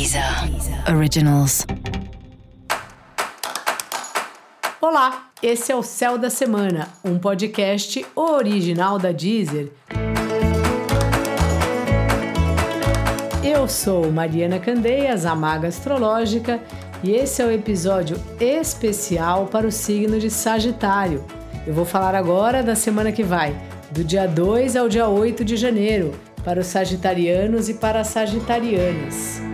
Deezer Originals. Olá, esse é o Céu da Semana, um podcast original da Deezer. Eu sou Mariana Candeias, a Maga Astrológica, e esse é o episódio especial para o signo de Sagitário. Eu vou falar agora da semana que vai, do dia 2 ao dia 8 de janeiro, para os sagitarianos e para as sagitarianas.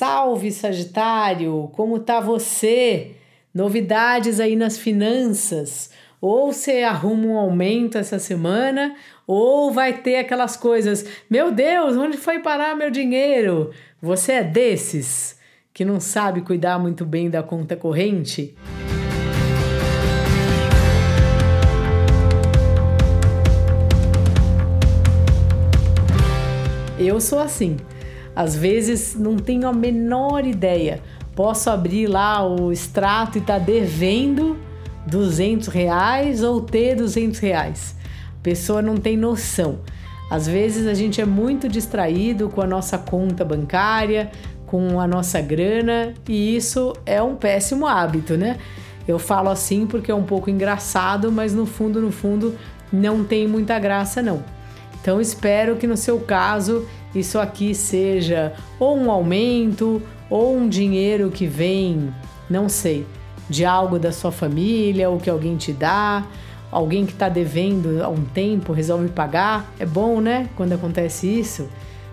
Salve Sagitário, como tá você? Novidades aí nas finanças? Ou você arruma um aumento essa semana, ou vai ter aquelas coisas: meu Deus, onde foi parar meu dinheiro? Você é desses que não sabe cuidar muito bem da conta corrente? Eu sou assim. Às vezes não tenho a menor ideia. Posso abrir lá o extrato e tá devendo 200 reais ou ter 200 reais. A pessoa não tem noção. Às vezes a gente é muito distraído com a nossa conta bancária, com a nossa grana e isso é um péssimo hábito, né? Eu falo assim porque é um pouco engraçado, mas no fundo, no fundo, não tem muita graça não. Então espero que no seu caso isso aqui seja ou um aumento ou um dinheiro que vem, não sei, de algo da sua família ou que alguém te dá, alguém que está devendo há um tempo resolve pagar. É bom, né? Quando acontece isso.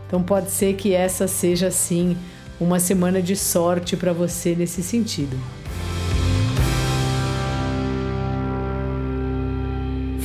Então pode ser que essa seja sim uma semana de sorte para você nesse sentido.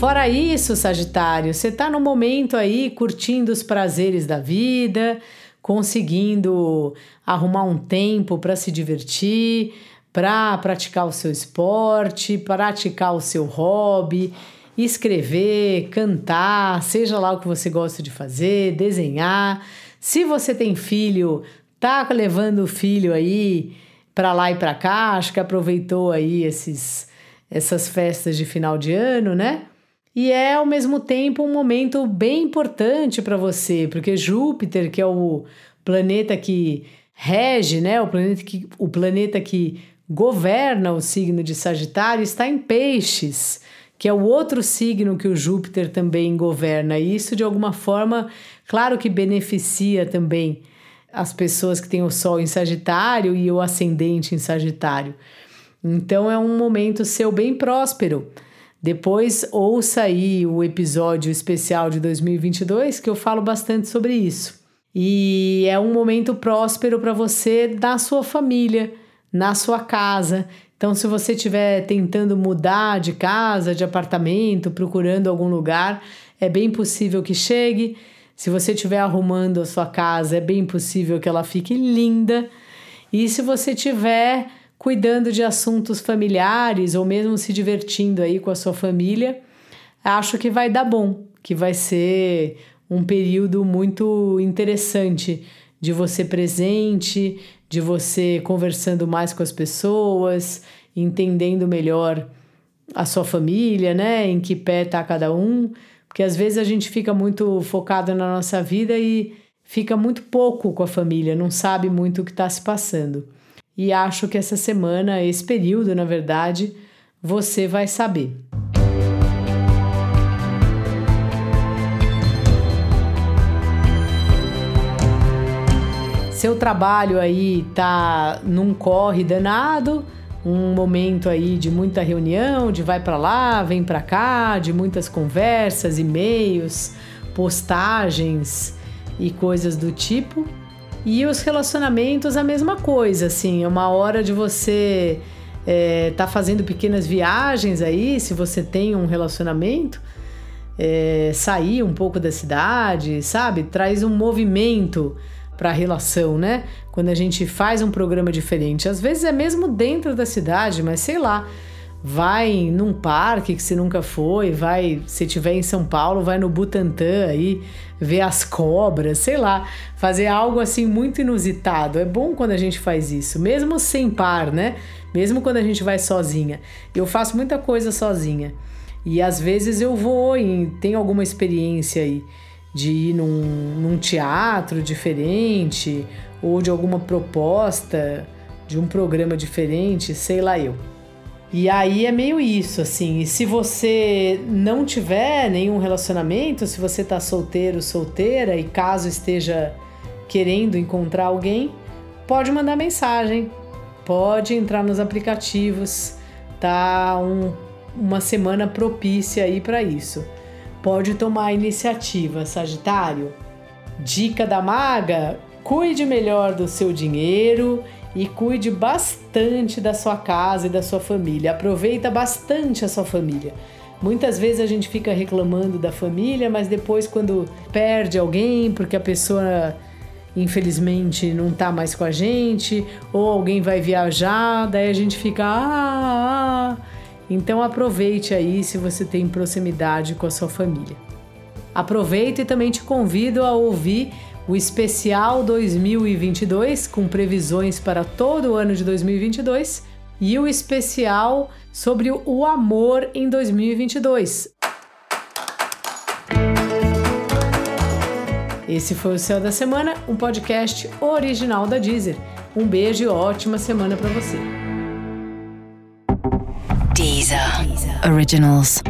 Fora isso, Sagitário, você está no momento aí curtindo os prazeres da vida, conseguindo arrumar um tempo para se divertir, para praticar o seu esporte, praticar o seu hobby, escrever, cantar, seja lá o que você gosta de fazer, desenhar. Se você tem filho, tá levando o filho aí para lá e para cá, acho que aproveitou aí esses essas festas de final de ano, né? E é ao mesmo tempo um momento bem importante para você, porque Júpiter, que é o planeta que rege, né, o planeta que, o planeta que governa o signo de Sagitário, está em Peixes, que é o outro signo que o Júpiter também governa. E isso, de alguma forma, claro que beneficia também as pessoas que têm o Sol em Sagitário e o ascendente em Sagitário. Então, é um momento seu bem próspero. Depois ouça aí o episódio especial de 2022 que eu falo bastante sobre isso. E é um momento próspero para você na sua família, na sua casa. Então, se você estiver tentando mudar de casa, de apartamento, procurando algum lugar, é bem possível que chegue. Se você estiver arrumando a sua casa, é bem possível que ela fique linda. E se você estiver cuidando de assuntos familiares ou mesmo se divertindo aí com a sua família, acho que vai dar bom, que vai ser um período muito interessante de você presente, de você conversando mais com as pessoas, entendendo melhor a sua família, né? Em que pé tá cada um, porque às vezes a gente fica muito focado na nossa vida e fica muito pouco com a família, não sabe muito o que está se passando. E acho que essa semana, esse período, na verdade, você vai saber. Seu trabalho aí tá num corre danado, um momento aí de muita reunião, de vai para lá, vem para cá, de muitas conversas, e-mails, postagens e coisas do tipo. E os relacionamentos, a mesma coisa, assim, é uma hora de você é, tá fazendo pequenas viagens aí, se você tem um relacionamento, é, sair um pouco da cidade, sabe? Traz um movimento para a relação, né? Quando a gente faz um programa diferente, às vezes é mesmo dentro da cidade, mas sei lá, vai num parque que você nunca foi, vai, se tiver em São Paulo, vai no Butantã aí, ver as cobras, sei lá, fazer algo assim muito inusitado. É bom quando a gente faz isso, mesmo sem par, né? Mesmo quando a gente vai sozinha. Eu faço muita coisa sozinha. E às vezes eu vou e tenho alguma experiência aí. de ir num, num teatro diferente ou de alguma proposta de um programa diferente, sei lá eu. E aí é meio isso, assim. E se você não tiver nenhum relacionamento, se você tá solteiro, solteira e caso esteja querendo encontrar alguém, pode mandar mensagem, pode entrar nos aplicativos, tá um, uma semana propícia aí para isso. Pode tomar a iniciativa, Sagitário. Dica da maga: cuide melhor do seu dinheiro e cuide bastante da sua casa e da sua família. Aproveita bastante a sua família. Muitas vezes a gente fica reclamando da família, mas depois quando perde alguém porque a pessoa infelizmente não tá mais com a gente, ou alguém vai viajar, daí a gente fica ah, ah. Então aproveite aí se você tem proximidade com a sua família. Aproveita e também te convido a ouvir o especial 2022 com previsões para todo o ano de 2022 e o especial sobre o amor em 2022. Esse foi o Céu da Semana, um podcast original da Deezer. Um beijo e ótima semana para você. Deezer. Deezer. Originals.